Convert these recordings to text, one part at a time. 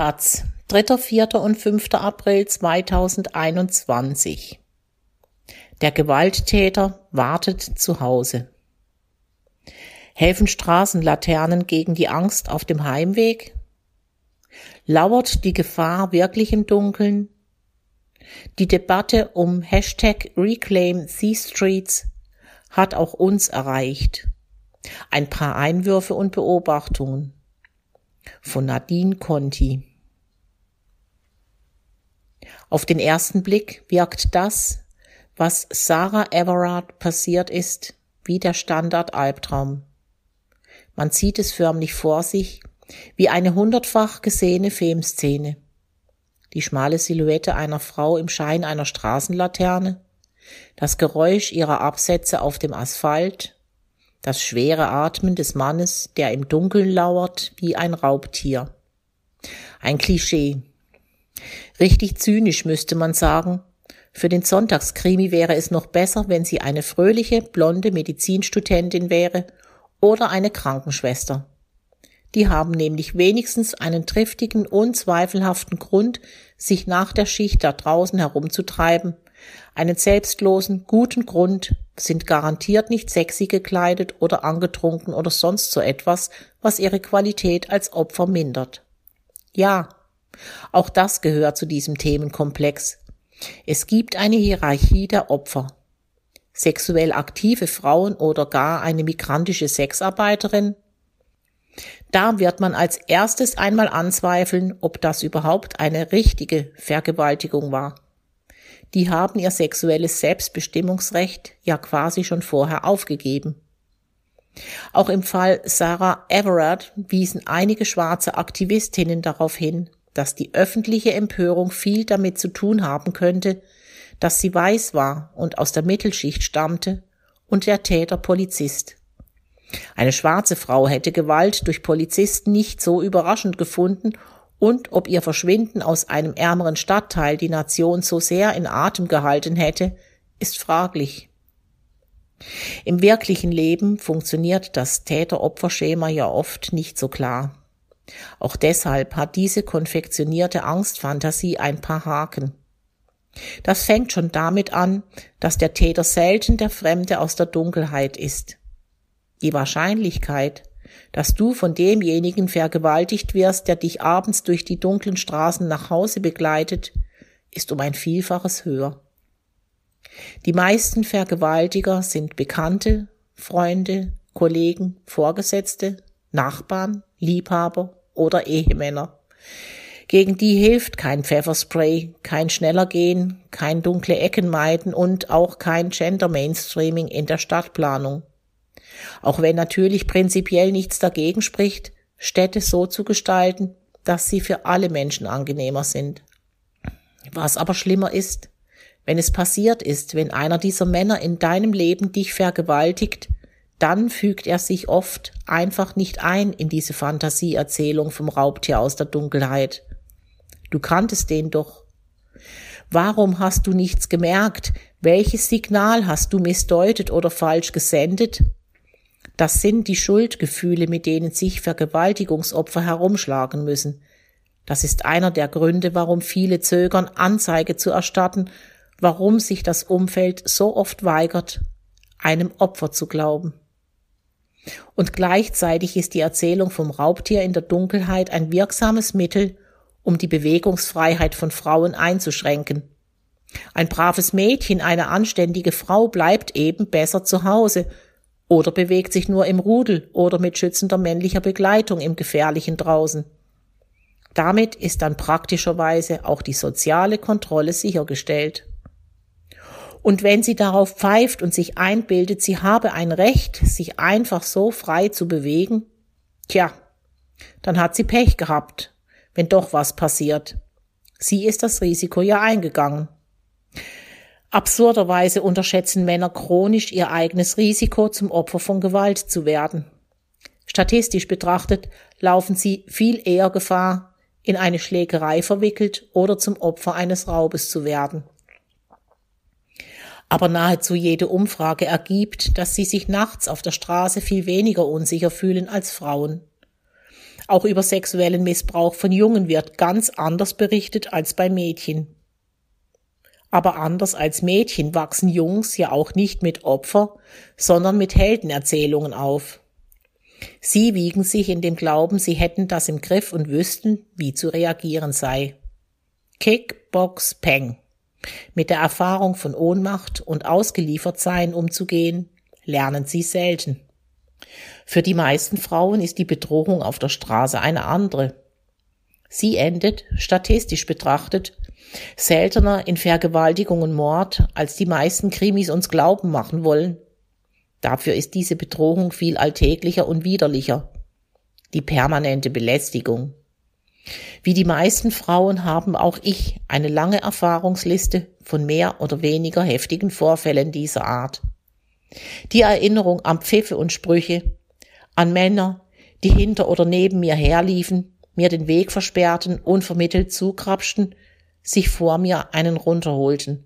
Taz, 3., 4. und 5. April 2021. Der Gewalttäter wartet zu Hause. Helfen Straßenlaternen gegen die Angst auf dem Heimweg? Lauert die Gefahr wirklich im Dunkeln? Die Debatte um Hashtag Reclaim These Streets hat auch uns erreicht. Ein paar Einwürfe und Beobachtungen von Nadine Conti. Auf den ersten Blick wirkt das, was Sarah Everard passiert ist, wie der Standard-Albtraum. Man sieht es förmlich vor sich, wie eine hundertfach gesehene Filmszene. Die schmale Silhouette einer Frau im Schein einer Straßenlaterne, das Geräusch ihrer Absätze auf dem Asphalt, das schwere Atmen des Mannes, der im Dunkeln lauert wie ein Raubtier. Ein Klischee. Richtig zynisch müsste man sagen. Für den Sonntagskrimi wäre es noch besser, wenn sie eine fröhliche, blonde Medizinstudentin wäre oder eine Krankenschwester. Die haben nämlich wenigstens einen triftigen, unzweifelhaften Grund, sich nach der Schicht da draußen herumzutreiben, einen selbstlosen, guten Grund, sind garantiert nicht sexy gekleidet oder angetrunken oder sonst so etwas, was ihre Qualität als Opfer mindert. Ja, auch das gehört zu diesem Themenkomplex. Es gibt eine Hierarchie der Opfer. Sexuell aktive Frauen oder gar eine migrantische Sexarbeiterin. Da wird man als erstes einmal anzweifeln, ob das überhaupt eine richtige Vergewaltigung war die haben ihr sexuelles Selbstbestimmungsrecht ja quasi schon vorher aufgegeben. Auch im Fall Sarah Everard wiesen einige schwarze Aktivistinnen darauf hin, dass die öffentliche Empörung viel damit zu tun haben könnte, dass sie weiß war und aus der Mittelschicht stammte und der Täter Polizist. Eine schwarze Frau hätte Gewalt durch Polizisten nicht so überraschend gefunden und ob ihr Verschwinden aus einem ärmeren Stadtteil die Nation so sehr in Atem gehalten hätte, ist fraglich. Im wirklichen Leben funktioniert das Täter-Opfer-Schema ja oft nicht so klar. Auch deshalb hat diese konfektionierte Angstfantasie ein paar Haken. Das fängt schon damit an, dass der Täter selten der Fremde aus der Dunkelheit ist. Die Wahrscheinlichkeit, dass du von demjenigen vergewaltigt wirst, der dich abends durch die dunklen Straßen nach Hause begleitet, ist um ein Vielfaches höher. Die meisten Vergewaltiger sind Bekannte, Freunde, Kollegen, Vorgesetzte, Nachbarn, Liebhaber oder Ehemänner. Gegen die hilft kein Pfefferspray, kein schneller gehen, kein dunkle Ecken meiden und auch kein Gender Mainstreaming in der Stadtplanung. Auch wenn natürlich prinzipiell nichts dagegen spricht, Städte so zu gestalten, dass sie für alle Menschen angenehmer sind. Was aber schlimmer ist, wenn es passiert ist, wenn einer dieser Männer in deinem Leben dich vergewaltigt, dann fügt er sich oft einfach nicht ein in diese Fantasieerzählung vom Raubtier aus der Dunkelheit. Du kanntest den doch. Warum hast du nichts gemerkt? Welches Signal hast du missdeutet oder falsch gesendet? Das sind die Schuldgefühle, mit denen sich Vergewaltigungsopfer herumschlagen müssen. Das ist einer der Gründe, warum viele zögern, Anzeige zu erstatten, warum sich das Umfeld so oft weigert, einem Opfer zu glauben. Und gleichzeitig ist die Erzählung vom Raubtier in der Dunkelheit ein wirksames Mittel, um die Bewegungsfreiheit von Frauen einzuschränken. Ein braves Mädchen, eine anständige Frau bleibt eben besser zu Hause oder bewegt sich nur im Rudel oder mit schützender männlicher Begleitung im Gefährlichen draußen. Damit ist dann praktischerweise auch die soziale Kontrolle sichergestellt. Und wenn sie darauf pfeift und sich einbildet, sie habe ein Recht, sich einfach so frei zu bewegen, tja, dann hat sie Pech gehabt, wenn doch was passiert. Sie ist das Risiko ja eingegangen. Absurderweise unterschätzen Männer chronisch ihr eigenes Risiko, zum Opfer von Gewalt zu werden. Statistisch betrachtet laufen sie viel eher Gefahr, in eine Schlägerei verwickelt oder zum Opfer eines Raubes zu werden. Aber nahezu jede Umfrage ergibt, dass sie sich nachts auf der Straße viel weniger unsicher fühlen als Frauen. Auch über sexuellen Missbrauch von Jungen wird ganz anders berichtet als bei Mädchen. Aber anders als Mädchen wachsen Jungs ja auch nicht mit Opfer, sondern mit Heldenerzählungen auf. Sie wiegen sich in dem Glauben, sie hätten das im Griff und wüssten, wie zu reagieren sei. Kick, Box, Peng. Mit der Erfahrung von Ohnmacht und Ausgeliefertsein umzugehen, lernen sie selten. Für die meisten Frauen ist die Bedrohung auf der Straße eine andere. Sie endet, statistisch betrachtet, seltener in Vergewaltigung und Mord, als die meisten Krimis uns glauben machen wollen. Dafür ist diese Bedrohung viel alltäglicher und widerlicher. Die permanente Belästigung. Wie die meisten Frauen haben auch ich eine lange Erfahrungsliste von mehr oder weniger heftigen Vorfällen dieser Art. Die Erinnerung an Pfiffe und Sprüche, an Männer, die hinter oder neben mir herliefen, mir den Weg versperrten, unvermittelt zukrapschten, sich vor mir einen runterholten.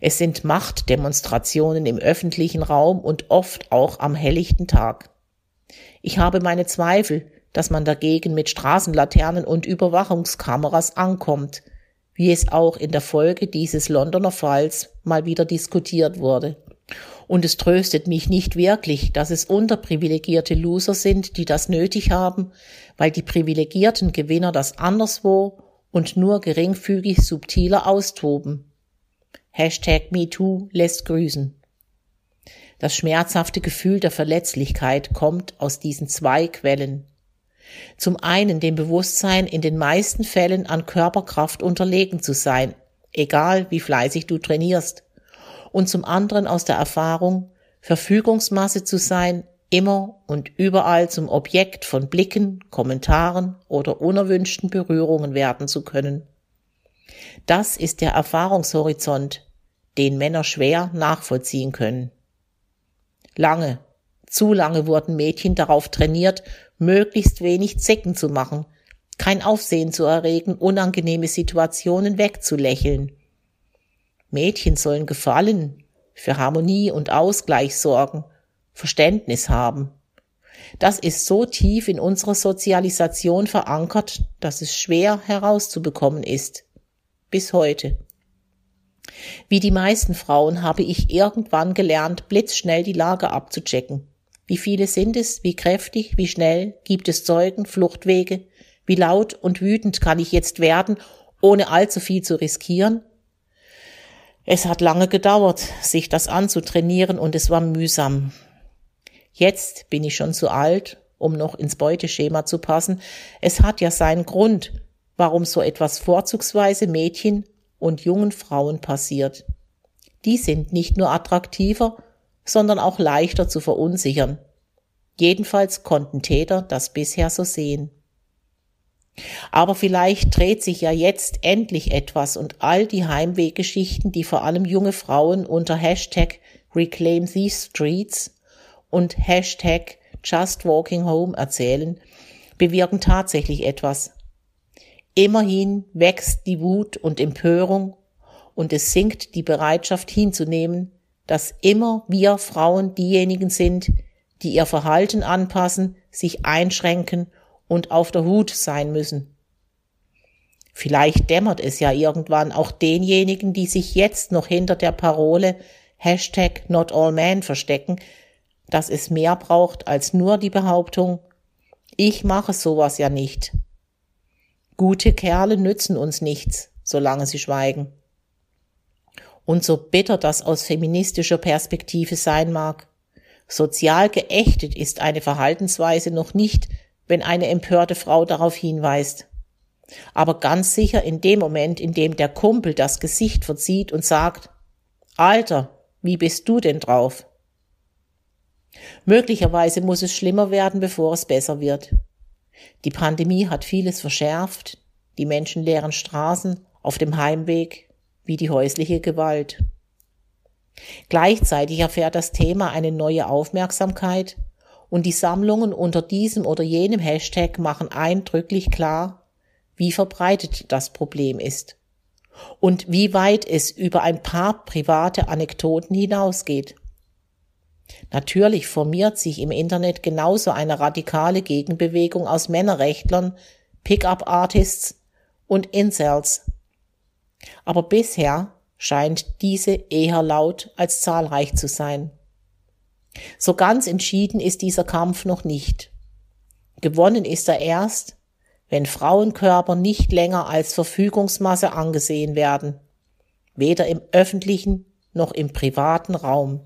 Es sind Machtdemonstrationen im öffentlichen Raum und oft auch am helllichten Tag. Ich habe meine Zweifel, dass man dagegen mit Straßenlaternen und Überwachungskameras ankommt, wie es auch in der Folge dieses Londoner Falls mal wieder diskutiert wurde. Und es tröstet mich nicht wirklich, dass es unterprivilegierte Loser sind, die das nötig haben, weil die privilegierten Gewinner das anderswo und nur geringfügig subtiler austoben. Hashtag MeToo lässt grüßen. Das schmerzhafte Gefühl der Verletzlichkeit kommt aus diesen zwei Quellen. Zum einen dem Bewusstsein, in den meisten Fällen an Körperkraft unterlegen zu sein, egal wie fleißig du trainierst, und zum anderen aus der Erfahrung, Verfügungsmasse zu sein, immer und überall zum Objekt von Blicken, Kommentaren oder unerwünschten Berührungen werden zu können. Das ist der Erfahrungshorizont, den Männer schwer nachvollziehen können. Lange, zu lange wurden Mädchen darauf trainiert, möglichst wenig Zecken zu machen, kein Aufsehen zu erregen, unangenehme Situationen wegzulächeln. Mädchen sollen gefallen, für Harmonie und Ausgleich sorgen, Verständnis haben. Das ist so tief in unserer Sozialisation verankert, dass es schwer herauszubekommen ist. Bis heute. Wie die meisten Frauen habe ich irgendwann gelernt, blitzschnell die Lage abzuchecken. Wie viele sind es? Wie kräftig? Wie schnell? Gibt es Zeugen? Fluchtwege? Wie laut und wütend kann ich jetzt werden, ohne allzu viel zu riskieren? Es hat lange gedauert, sich das anzutrainieren und es war mühsam. Jetzt bin ich schon zu alt, um noch ins Beuteschema zu passen. Es hat ja seinen Grund, warum so etwas vorzugsweise Mädchen und jungen Frauen passiert. Die sind nicht nur attraktiver, sondern auch leichter zu verunsichern. Jedenfalls konnten Täter das bisher so sehen. Aber vielleicht dreht sich ja jetzt endlich etwas und all die Heimweggeschichten, die vor allem junge Frauen unter Hashtag Reclaim These Streets und Hashtag Just Walking Home erzählen, bewirken tatsächlich etwas. Immerhin wächst die Wut und Empörung und es sinkt die Bereitschaft hinzunehmen, dass immer wir Frauen diejenigen sind, die ihr Verhalten anpassen, sich einschränken und auf der Hut sein müssen. Vielleicht dämmert es ja irgendwann auch denjenigen, die sich jetzt noch hinter der Parole Hashtag Not All Men verstecken, dass es mehr braucht als nur die Behauptung, ich mache sowas ja nicht. Gute Kerle nützen uns nichts, solange sie schweigen. Und so bitter das aus feministischer Perspektive sein mag, sozial geächtet ist eine Verhaltensweise noch nicht, wenn eine empörte Frau darauf hinweist. Aber ganz sicher in dem Moment, in dem der Kumpel das Gesicht verzieht und sagt, Alter, wie bist du denn drauf? Möglicherweise muss es schlimmer werden, bevor es besser wird. Die Pandemie hat vieles verschärft, die menschenleeren Straßen auf dem Heimweg wie die häusliche Gewalt. Gleichzeitig erfährt das Thema eine neue Aufmerksamkeit und die Sammlungen unter diesem oder jenem Hashtag machen eindrücklich klar, wie verbreitet das Problem ist und wie weit es über ein paar private Anekdoten hinausgeht. Natürlich formiert sich im Internet genauso eine radikale Gegenbewegung aus Männerrechtlern, Pickup-Artists und Incels. Aber bisher scheint diese eher laut als zahlreich zu sein. So ganz entschieden ist dieser Kampf noch nicht. Gewonnen ist er erst, wenn Frauenkörper nicht länger als Verfügungsmasse angesehen werden, weder im öffentlichen noch im privaten Raum.